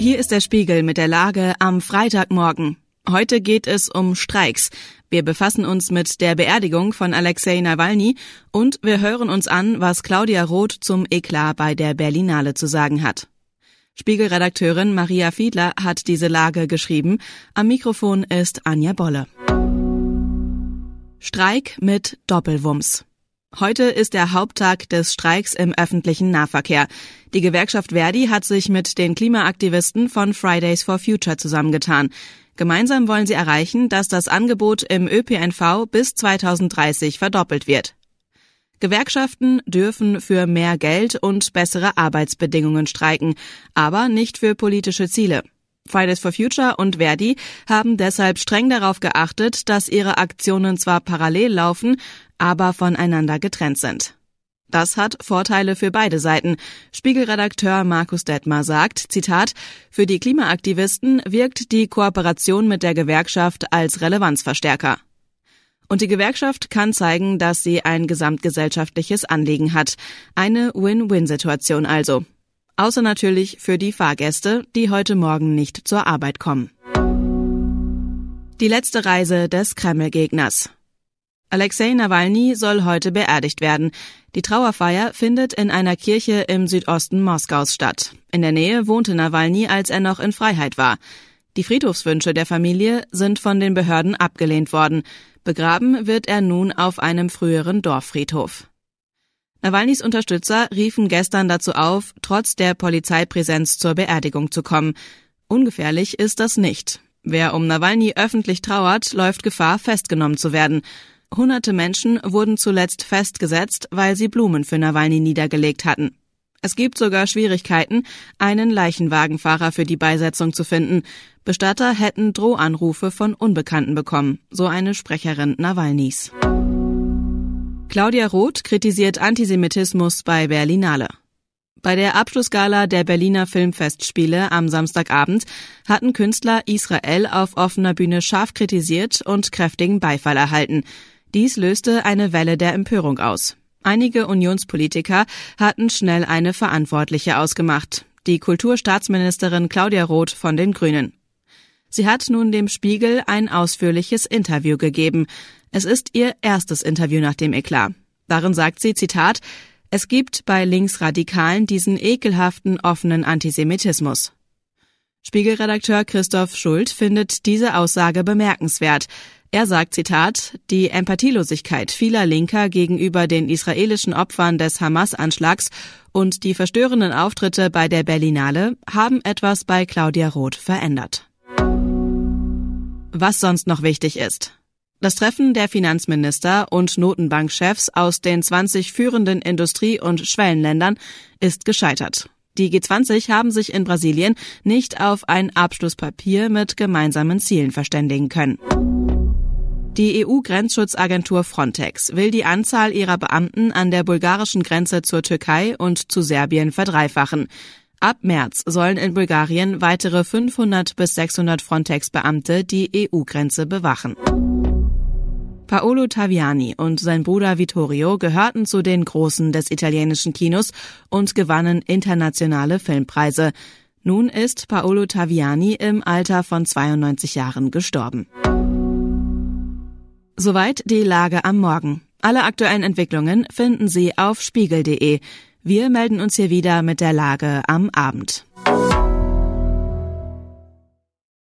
Hier ist der Spiegel mit der Lage am Freitagmorgen. Heute geht es um Streiks. Wir befassen uns mit der Beerdigung von Alexei Nawalny und wir hören uns an, was Claudia Roth zum Eklat bei der Berlinale zu sagen hat. Spiegelredakteurin Maria Fiedler hat diese Lage geschrieben. Am Mikrofon ist Anja Bolle. Streik mit Doppelwumms. Heute ist der Haupttag des Streiks im öffentlichen Nahverkehr. Die Gewerkschaft Verdi hat sich mit den Klimaaktivisten von Fridays for Future zusammengetan. Gemeinsam wollen sie erreichen, dass das Angebot im ÖPNV bis 2030 verdoppelt wird. Gewerkschaften dürfen für mehr Geld und bessere Arbeitsbedingungen streiken, aber nicht für politische Ziele. Fridays for Future und Verdi haben deshalb streng darauf geachtet, dass ihre Aktionen zwar parallel laufen, aber voneinander getrennt sind. Das hat Vorteile für beide Seiten. Spiegelredakteur Markus Detmar sagt, Zitat, für die Klimaaktivisten wirkt die Kooperation mit der Gewerkschaft als Relevanzverstärker. Und die Gewerkschaft kann zeigen, dass sie ein gesamtgesellschaftliches Anliegen hat. Eine Win-Win-Situation also. Außer natürlich für die Fahrgäste, die heute Morgen nicht zur Arbeit kommen. Die letzte Reise des Kreml-Gegners. Alexei Nawalny soll heute beerdigt werden. Die Trauerfeier findet in einer Kirche im Südosten Moskaus statt. In der Nähe wohnte Nawalny, als er noch in Freiheit war. Die Friedhofswünsche der Familie sind von den Behörden abgelehnt worden. Begraben wird er nun auf einem früheren Dorffriedhof. Nawalnys Unterstützer riefen gestern dazu auf, trotz der Polizeipräsenz zur Beerdigung zu kommen. Ungefährlich ist das nicht. Wer um Nawalny öffentlich trauert, läuft Gefahr, festgenommen zu werden. Hunderte Menschen wurden zuletzt festgesetzt, weil sie Blumen für Nawalny niedergelegt hatten. Es gibt sogar Schwierigkeiten, einen Leichenwagenfahrer für die Beisetzung zu finden. Bestatter hätten Drohanrufe von Unbekannten bekommen, so eine Sprecherin Nawalnys. Claudia Roth kritisiert Antisemitismus bei Berlinale. Bei der Abschlussgala der Berliner Filmfestspiele am Samstagabend hatten Künstler Israel auf offener Bühne scharf kritisiert und kräftigen Beifall erhalten. Dies löste eine Welle der Empörung aus. Einige Unionspolitiker hatten schnell eine Verantwortliche ausgemacht, die Kulturstaatsministerin Claudia Roth von den Grünen. Sie hat nun dem Spiegel ein ausführliches Interview gegeben. Es ist ihr erstes Interview nach dem Eklat. Darin sagt sie, Zitat, es gibt bei Linksradikalen diesen ekelhaften offenen Antisemitismus. Spiegelredakteur Christoph Schuld findet diese Aussage bemerkenswert. Er sagt, Zitat, die Empathielosigkeit vieler Linker gegenüber den israelischen Opfern des Hamas-Anschlags und die verstörenden Auftritte bei der Berlinale haben etwas bei Claudia Roth verändert. Was sonst noch wichtig ist. Das Treffen der Finanzminister und Notenbankchefs aus den 20 führenden Industrie- und Schwellenländern ist gescheitert. Die G20 haben sich in Brasilien nicht auf ein Abschlusspapier mit gemeinsamen Zielen verständigen können. Die EU-Grenzschutzagentur Frontex will die Anzahl ihrer Beamten an der bulgarischen Grenze zur Türkei und zu Serbien verdreifachen. Ab März sollen in Bulgarien weitere 500 bis 600 Frontex-Beamte die EU-Grenze bewachen. Paolo Taviani und sein Bruder Vittorio gehörten zu den Großen des italienischen Kinos und gewannen internationale Filmpreise. Nun ist Paolo Taviani im Alter von 92 Jahren gestorben. Soweit die Lage am Morgen. Alle aktuellen Entwicklungen finden Sie auf spiegel.de. Wir melden uns hier wieder mit der Lage am Abend.